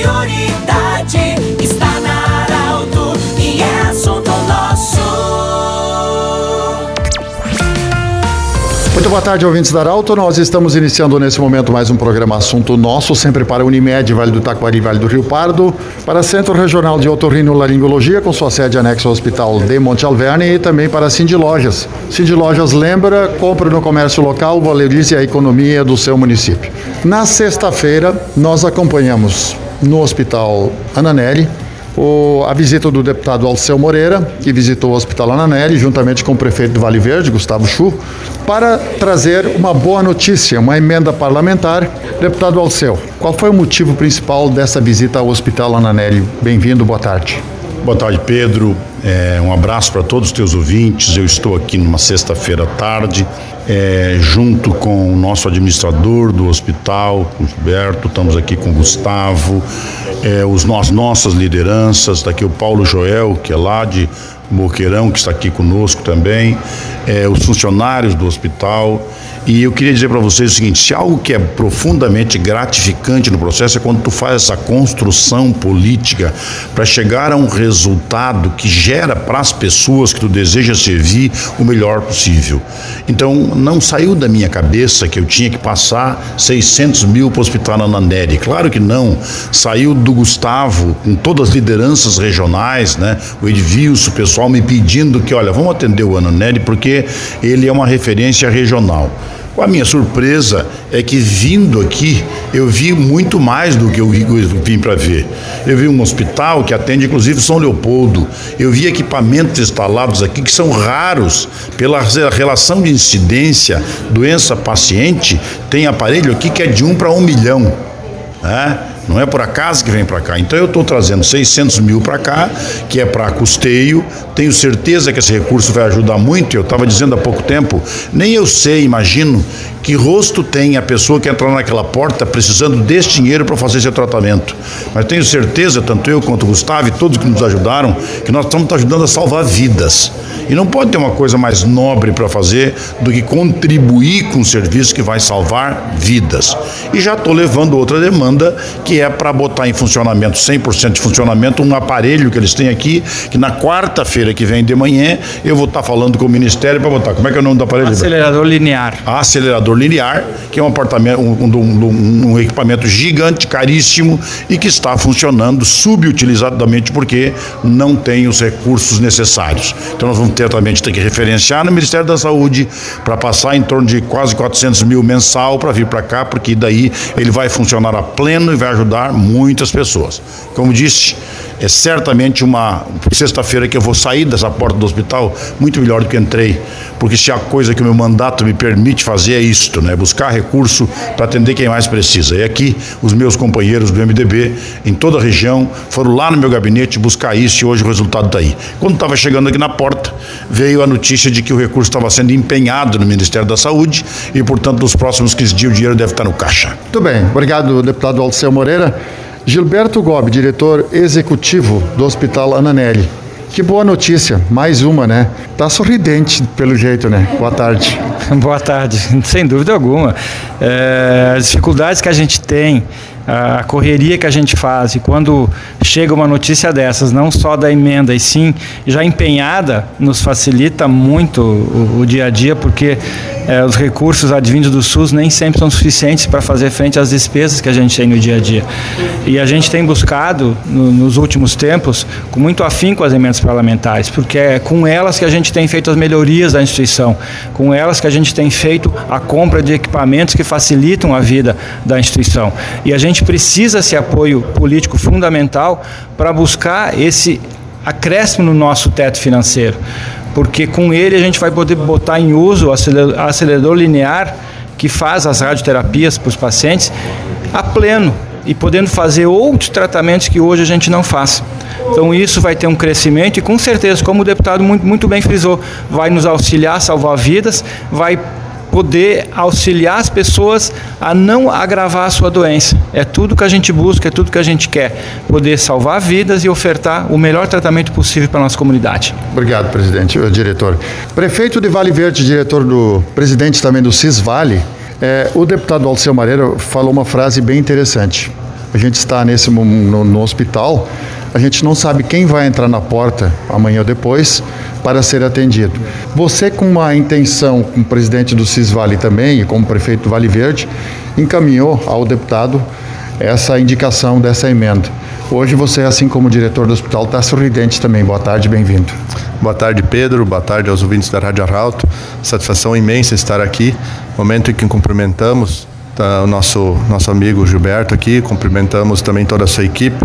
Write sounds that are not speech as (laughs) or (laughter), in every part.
prioridade está na Arauto e é assunto nosso. Muito boa tarde, ouvintes da Arauto. Nós estamos iniciando nesse momento mais um programa Assunto Nosso, sempre para Unimed, Vale do Taquari, Vale do Rio Pardo, para Centro Regional de Otorrino Laringologia, com sua sede anexa ao Hospital de Monte Alverne e também para Cindy Lojas. Cindy Lojas lembra, compra no comércio local, valorize a economia do seu município. Na sexta-feira, nós acompanhamos no Hospital Ananelli o, a visita do deputado Alceu Moreira, que visitou o Hospital Ananelli, juntamente com o prefeito do Vale Verde, Gustavo Chu, para trazer uma boa notícia, uma emenda parlamentar. Deputado Alceu, qual foi o motivo principal dessa visita ao Hospital Ananelli? Bem-vindo, boa tarde. Boa tarde, Pedro. É, um abraço para todos os teus ouvintes. Eu estou aqui numa sexta-feira à tarde, é, junto com o nosso administrador do hospital, o Gilberto, estamos aqui com o Gustavo, é, os, as nossas lideranças, está aqui o Paulo Joel, que é lá de Moqueirão, que está aqui conosco também, é, os funcionários do hospital. E eu queria dizer para vocês o seguinte: se algo que é profundamente gratificante no processo é quando tu faz essa construção política para chegar a um resultado que gera para as pessoas que tu deseja servir o melhor possível. Então, não saiu da minha cabeça que eu tinha que passar 600 mil para o Hospital Ananeri. Claro que não. Saiu do Gustavo, com todas as lideranças regionais, né? o Edvilson, o pessoal me pedindo que, olha, vamos atender o Ananeri porque ele é uma referência regional. A minha surpresa é que vindo aqui eu vi muito mais do que eu vim para ver. Eu vi um hospital que atende inclusive São Leopoldo. Eu vi equipamentos instalados aqui que são raros pela relação de incidência doença-paciente. Tem aparelho aqui que é de um para um milhão. Né? Não é por acaso que vem para cá. Então eu estou trazendo 600 mil para cá, que é para custeio. Tenho certeza que esse recurso vai ajudar muito. Eu estava dizendo há pouco tempo, nem eu sei, imagino, que rosto tem a pessoa que entrar naquela porta precisando desse dinheiro para fazer esse tratamento. Mas tenho certeza, tanto eu quanto o Gustavo e todos que nos ajudaram, que nós estamos ajudando a salvar vidas. E não pode ter uma coisa mais nobre para fazer do que contribuir com um serviço que vai salvar vidas. E já estou levando outra demanda que é para botar em funcionamento, 100% de funcionamento, um aparelho que eles têm aqui, que na quarta-feira que vem de manhã eu vou estar tá falando com o Ministério para botar. Como é que é o nome do aparelho? Acelerador linear. Acelerador linear, que é um, apartamento, um, um, um equipamento gigante, caríssimo e que está funcionando subutilizadamente porque não tem os recursos necessários. Então nós vamos ter também ter que referenciar no Ministério da Saúde para passar em torno de quase 400 mil mensal para vir para cá, porque daí ele vai funcionar a pleno e vai ajudar ajudar muitas pessoas. Como disse, é certamente uma sexta-feira que eu vou sair dessa porta do hospital muito melhor do que entrei, porque se a coisa que o meu mandato me permite fazer é isto, né? Buscar recurso para atender quem mais precisa. E aqui os meus companheiros do MDB em toda a região foram lá no meu gabinete buscar isso e hoje o resultado está aí. Quando estava chegando aqui na porta, veio a notícia de que o recurso estava sendo empenhado no Ministério da Saúde e, portanto, nos próximos 15 dias o dinheiro deve estar no caixa. Muito bem. Obrigado, deputado Alceu Moreira. Gilberto Gobi, diretor executivo do Hospital Ananelli. Que boa notícia, mais uma, né? Tá sorridente pelo jeito, né? Boa tarde. (laughs) boa tarde, sem dúvida alguma. É, as dificuldades que a gente tem a correria que a gente faz e quando chega uma notícia dessas, não só da emenda, e sim já empenhada, nos facilita muito o, o dia a dia, porque é, os recursos advindos do SUS nem sempre são suficientes para fazer frente às despesas que a gente tem no dia a dia. E a gente tem buscado, no, nos últimos tempos, com muito afinco as emendas parlamentares, porque é com elas que a gente tem feito as melhorias da instituição, com elas que a gente tem feito a compra de equipamentos que facilitam a vida da instituição. E a gente precisa esse apoio político fundamental para buscar esse acréscimo no nosso teto financeiro, porque com ele a gente vai poder botar em uso o acelerador linear que faz as radioterapias para os pacientes a pleno e podendo fazer outros tratamentos que hoje a gente não faz. Então isso vai ter um crescimento e com certeza, como o deputado muito, muito bem frisou, vai nos auxiliar a salvar vidas, vai poder auxiliar as pessoas a não agravar a sua doença. É tudo que a gente busca, é tudo que a gente quer. Poder salvar vidas e ofertar o melhor tratamento possível para a nossa comunidade. Obrigado, presidente, diretor. Prefeito de Vale Verde, diretor do presidente também do Cisvale, é, o deputado Alceu Mareira falou uma frase bem interessante. A gente está nesse no, no hospital a gente não sabe quem vai entrar na porta amanhã ou depois para ser atendido. Você, com uma intenção, como presidente do Cisvale também e como prefeito do Vale Verde, encaminhou ao deputado essa indicação dessa emenda. Hoje você, assim como diretor do hospital, está sorridente também. Boa tarde, bem-vindo. Boa tarde, Pedro. Boa tarde aos ouvintes da Rádio Arauto. Satisfação imensa estar aqui. Momento em que cumprimentamos tá, o nosso, nosso amigo Gilberto aqui, cumprimentamos também toda a sua equipe.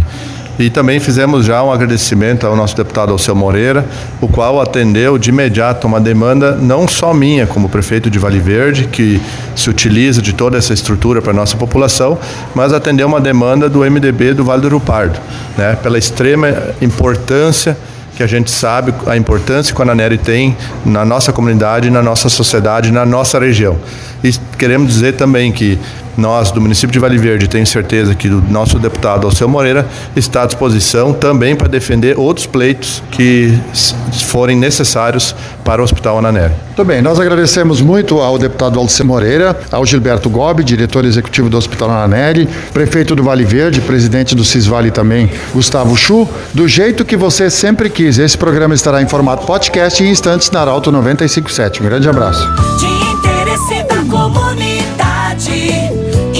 E também fizemos já um agradecimento ao nosso deputado Alceu Moreira, o qual atendeu de imediato uma demanda não só minha, como prefeito de Vale Verde, que se utiliza de toda essa estrutura para a nossa população, mas atendeu uma demanda do MDB do Vale do Rio Pardo, né, pela extrema importância que a gente sabe a importância que a Ananeri tem na nossa comunidade, na nossa sociedade, na nossa região. E queremos dizer também que nós, do município de Vale Verde, tenho certeza que o nosso deputado Alceu Moreira está à disposição também para defender outros pleitos que forem necessários para o Hospital Ananeri. Muito bem, nós agradecemos muito ao deputado Alceu Moreira, ao Gilberto Gobi, diretor executivo do Hospital Ananeri, prefeito do Vale Verde, presidente do Cisvale também, Gustavo Chu, do jeito que você sempre quis. Esse programa estará em formato podcast em instantes na Arauto 957. Um grande abraço. De interesse da comunidade,